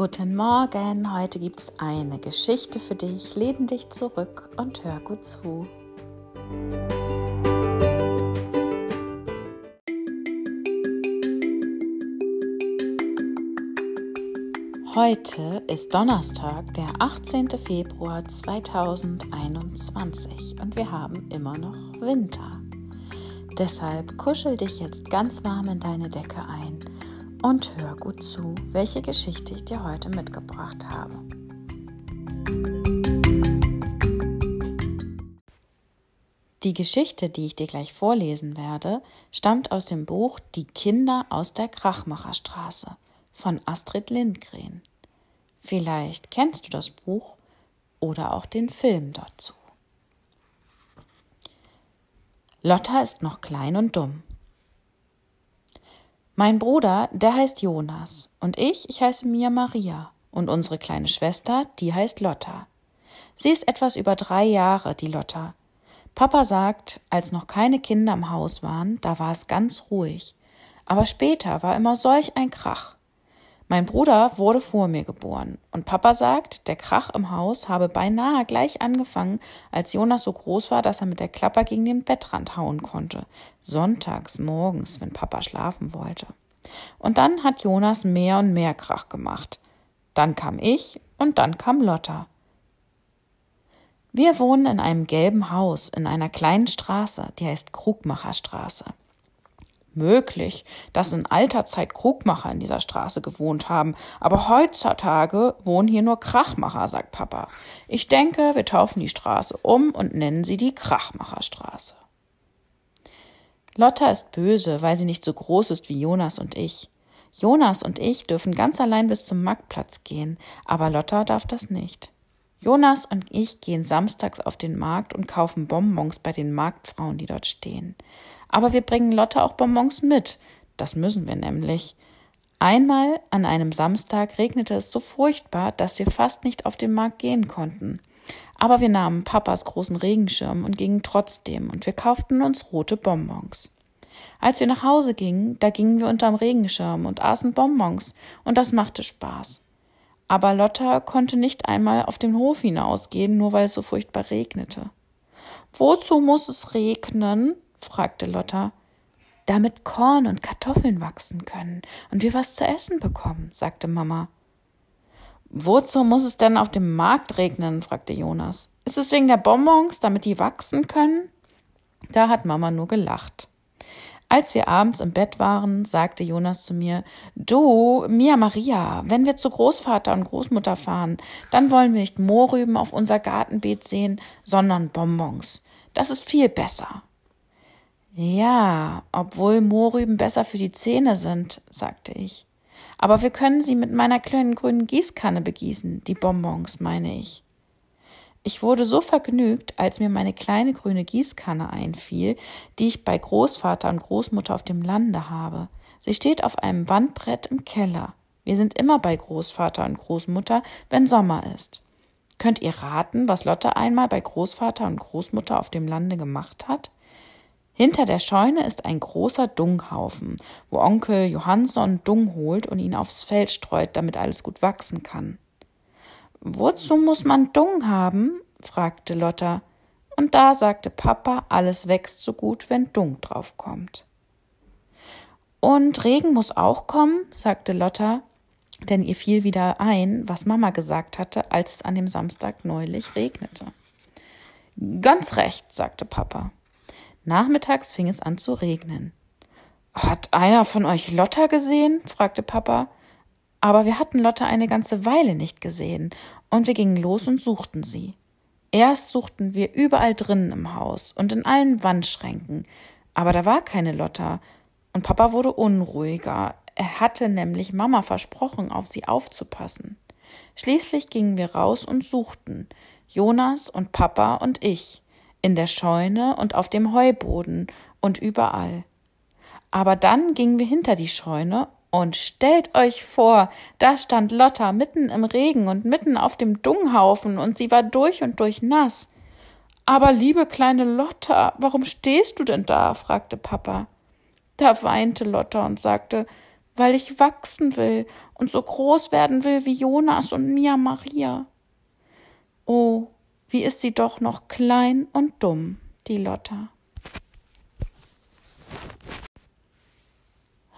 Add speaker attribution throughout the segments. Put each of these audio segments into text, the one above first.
Speaker 1: Guten Morgen, heute gibt es eine Geschichte für dich. Lehn dich zurück und hör gut zu. Heute ist Donnerstag, der 18. Februar 2021 und wir haben immer noch Winter. Deshalb kuschel dich jetzt ganz warm in deine Decke ein und hör gut zu, welche Geschichte ich dir heute mitgebracht habe. Die Geschichte, die ich dir gleich vorlesen werde, stammt aus dem Buch Die Kinder aus der Krachmacherstraße von Astrid Lindgren. Vielleicht kennst du das Buch oder auch den Film dazu. Lotta ist noch klein und dumm. Mein Bruder, der heißt Jonas und ich, ich heiße Mia Maria und unsere kleine Schwester, die heißt Lotta. Sie ist etwas über drei Jahre, die Lotta. Papa sagt, als noch keine Kinder im Haus waren, da war es ganz ruhig. Aber später war immer solch ein Krach. Mein Bruder wurde vor mir geboren und Papa sagt, der Krach im Haus habe beinahe gleich angefangen, als Jonas so groß war, dass er mit der Klapper gegen den Bettrand hauen konnte. Sonntags morgens, wenn Papa schlafen wollte. Und dann hat Jonas mehr und mehr Krach gemacht. Dann kam ich und dann kam Lotta. Wir wohnen in einem gelben Haus in einer kleinen Straße, die heißt Krugmacherstraße. Möglich, dass in alter Zeit Krugmacher in dieser Straße gewohnt haben, aber heutzutage wohnen hier nur Krachmacher, sagt Papa. Ich denke, wir taufen die Straße um und nennen sie die Krachmacherstraße. Lotta ist böse, weil sie nicht so groß ist wie Jonas und ich. Jonas und ich dürfen ganz allein bis zum Marktplatz gehen, aber Lotta darf das nicht. Jonas und ich gehen samstags auf den Markt und kaufen Bonbons bei den Marktfrauen, die dort stehen. Aber wir bringen Lotte auch Bonbons mit. Das müssen wir nämlich. Einmal an einem Samstag regnete es so furchtbar, dass wir fast nicht auf den Markt gehen konnten. Aber wir nahmen Papas großen Regenschirm und gingen trotzdem, und wir kauften uns rote Bonbons. Als wir nach Hause gingen, da gingen wir unterm Regenschirm und aßen Bonbons, und das machte Spaß. Aber Lotta konnte nicht einmal auf den Hof hinausgehen, nur weil es so furchtbar regnete. Wozu muss es regnen? Fragte Lotta. Damit Korn und Kartoffeln wachsen können und wir was zu essen bekommen, sagte Mama. Wozu muss es denn auf dem Markt regnen? fragte Jonas. Ist es wegen der Bonbons, damit die wachsen können? Da hat Mama nur gelacht. Als wir abends im Bett waren, sagte Jonas zu mir, du, Mia Maria, wenn wir zu Großvater und Großmutter fahren, dann wollen wir nicht Mohrrüben auf unser Gartenbeet sehen, sondern Bonbons. Das ist viel besser. Ja, obwohl Mohrrüben besser für die Zähne sind, sagte ich. Aber wir können sie mit meiner kleinen grünen Gießkanne begießen, die Bonbons, meine ich. Ich wurde so vergnügt, als mir meine kleine grüne Gießkanne einfiel, die ich bei Großvater und Großmutter auf dem Lande habe. Sie steht auf einem Wandbrett im Keller. Wir sind immer bei Großvater und Großmutter, wenn Sommer ist. Könnt ihr raten, was Lotte einmal bei Großvater und Großmutter auf dem Lande gemacht hat? Hinter der Scheune ist ein großer Dunghaufen, wo Onkel Johansson Dung holt und ihn aufs Feld streut, damit alles gut wachsen kann. Wozu muss man Dung haben? fragte Lotta. Und da sagte Papa, alles wächst so gut, wenn Dung draufkommt. Und Regen muss auch kommen, sagte Lotta, denn ihr fiel wieder ein, was Mama gesagt hatte, als es an dem Samstag neulich regnete. Ganz recht, sagte Papa. Nachmittags fing es an zu regnen. Hat einer von euch Lotta gesehen? fragte Papa. Aber wir hatten Lotte eine ganze Weile nicht gesehen, und wir gingen los und suchten sie. Erst suchten wir überall drinnen im Haus und in allen Wandschränken, aber da war keine Lotta, und Papa wurde unruhiger. Er hatte nämlich Mama versprochen, auf sie aufzupassen. Schließlich gingen wir raus und suchten, Jonas und Papa und ich, in der Scheune und auf dem Heuboden und überall. Aber dann gingen wir hinter die Scheune und stellt euch vor, da stand Lotta mitten im Regen und mitten auf dem Dunghaufen und sie war durch und durch nass. Aber liebe kleine Lotta, warum stehst du denn da? fragte Papa. Da weinte Lotta und sagte, weil ich wachsen will und so groß werden will wie Jonas und Mia Maria. Oh, wie ist sie doch noch klein und dumm, die Lotta.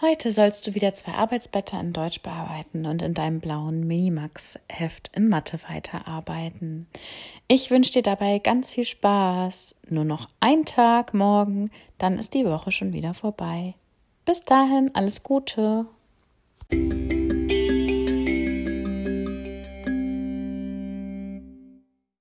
Speaker 1: Heute sollst du wieder zwei Arbeitsblätter in Deutsch bearbeiten und in deinem blauen Minimax-Heft in Mathe weiterarbeiten. Ich wünsche dir dabei ganz viel Spaß. Nur noch ein Tag morgen, dann ist die Woche schon wieder vorbei. Bis dahin, alles Gute.